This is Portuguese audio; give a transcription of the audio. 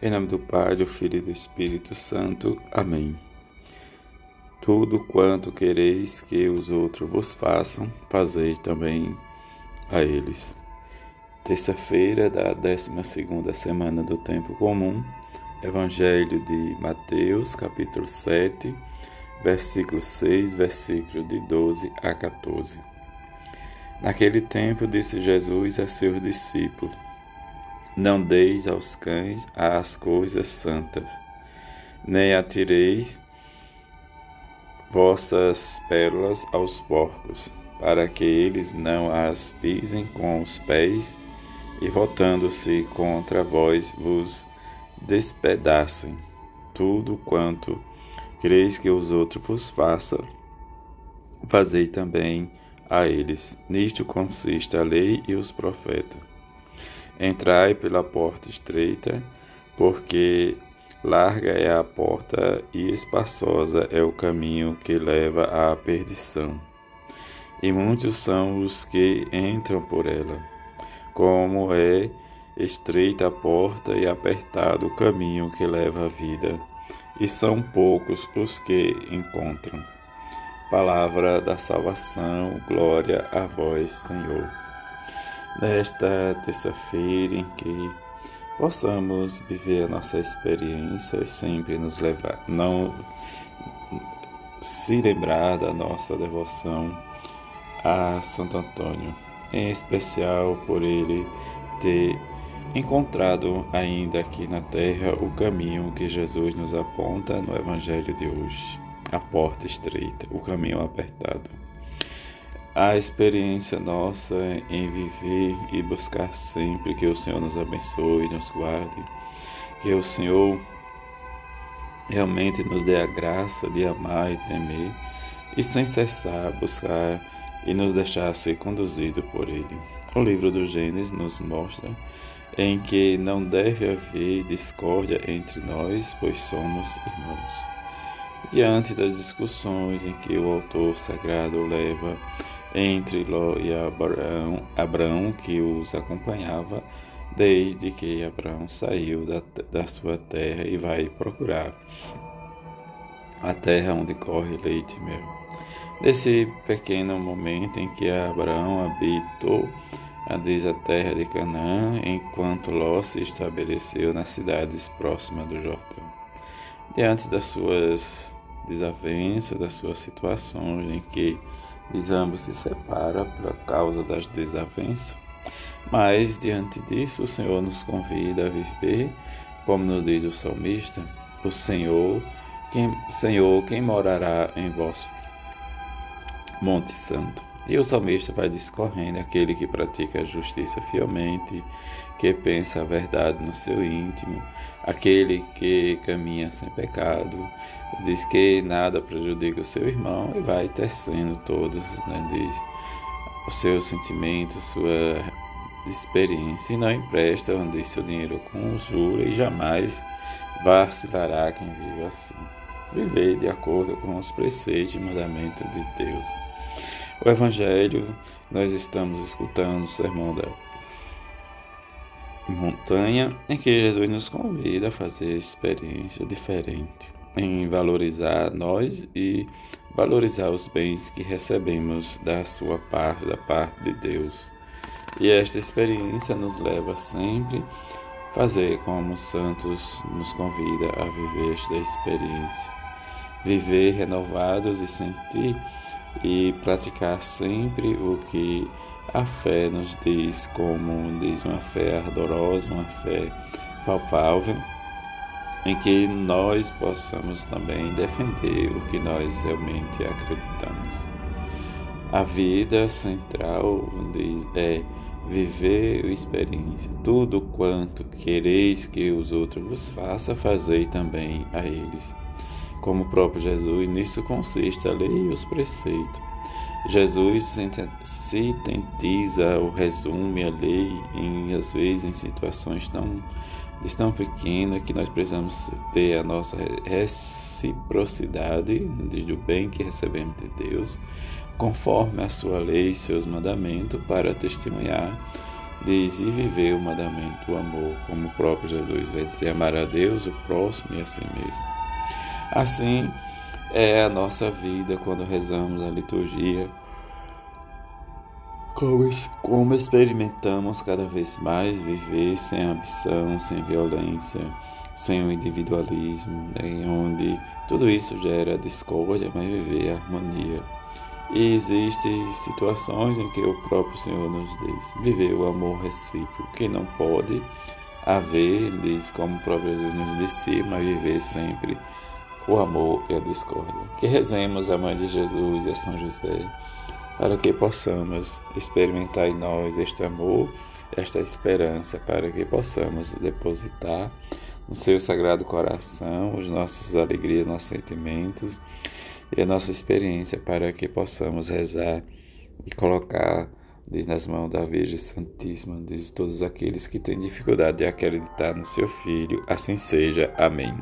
Em nome do Pai, do Filho e do Espírito Santo. Amém. Tudo quanto quereis que os outros vos façam, fazei também a eles. Terça-feira da 12 semana do Tempo Comum, Evangelho de Mateus, capítulo 7, versículo 6, versículo de 12 a 14. Naquele tempo disse Jesus a seus discípulos: não deis aos cães as coisas santas, nem atireis vossas pérolas aos porcos, para que eles não as pisem com os pés e, voltando-se contra vós, vos despedacem. Tudo quanto quereis que os outros vos façam, fazei também a eles. Nisto consiste a lei e os profetas. Entrai pela porta estreita, porque larga é a porta e espaçosa é o caminho que leva à perdição. E muitos são os que entram por ela. Como é estreita a porta e apertado o caminho que leva à vida, e são poucos os que encontram. Palavra da salvação, glória a vós, Senhor nesta terça-feira em que possamos viver a nossa experiência e sempre nos levar, não se lembrar da nossa devoção a Santo Antônio, em especial por ele ter encontrado ainda aqui na terra o caminho que Jesus nos aponta no Evangelho de hoje, a porta estreita, o caminho apertado a experiência nossa em viver e buscar sempre que o Senhor nos abençoe e nos guarde, que o Senhor realmente nos dê a graça de amar e temer e sem cessar buscar e nos deixar ser conduzido por Ele. O livro do Gênesis nos mostra em que não deve haver discórdia entre nós, pois somos irmãos. Diante das discussões em que o autor sagrado leva entre Ló e Abraão, Abraão que os acompanhava, desde que Abraão saiu da, da sua terra e vai procurar a terra onde corre leite e mel. Nesse pequeno momento em que Abraão habitou a diz a terra de Canaã, enquanto Ló se estabeleceu nas cidades próximas do Jordão. Diante das suas desavenças, das suas situações em que eles ambos se separam por causa das desavenças. Mas diante disso, o Senhor nos convida a viver, como nos diz o salmista, o Senhor, quem, Senhor, quem morará em vosso Monte Santo. E o salmista vai discorrendo aquele que pratica a justiça fielmente, que pensa a verdade no seu íntimo, aquele que caminha sem pecado, diz que nada prejudica o seu irmão e vai tecendo todos, né, diz os seus sentimentos, sua experiência, e não empresta, onde seu dinheiro com juro e jamais vacilará quem vive assim. Viver de acordo com os preceitos e mandamentos de Deus. O Evangelho, nós estamos escutando o sermão da montanha, em que Jesus nos convida a fazer experiência diferente, em valorizar nós e valorizar os bens que recebemos da sua parte, da parte de Deus. E esta experiência nos leva sempre a fazer como os santos nos convida a viver esta experiência. Viver renovados e sentir e praticar sempre o que a fé nos diz, como diz uma fé ardorosa, uma fé palpável, em que nós possamos também defender o que nós realmente acreditamos. A vida central diz, é viver a experiência. Tudo quanto quereis que os outros vos façam, fazei também a eles como o próprio Jesus, nisso consiste a lei e os preceitos. Jesus sintetiza ou resume a lei em às vezes em situações tão tão pequenas que nós precisamos ter a nossa reciprocidade do bem que recebemos de Deus, conforme a sua lei e seus mandamentos, para testemunhar diz e viver o mandamento do amor, como o próprio Jesus vai dizer, amar a Deus, o próximo e assim mesmo. Assim é a nossa vida quando rezamos a liturgia, como, experimentamos cada vez mais viver sem ambição, sem violência, sem o individualismo, né, onde tudo isso gera discórdia, mas viver harmonia. E existem situações em que o próprio Senhor nos diz: viver o amor recíproco, que não pode haver, diz como o próprio Jesus nos disse, mas viver sempre o amor e a discórdia. Que rezemos a Mãe de Jesus e a São José, para que possamos experimentar em nós este amor, esta esperança, para que possamos depositar no seu sagrado coração as nossas alegrias, nossos sentimentos e a nossa experiência, para que possamos rezar e colocar diz nas mãos da Virgem Santíssima, diz todos aqueles que têm dificuldade de acreditar no seu Filho, assim seja. Amém.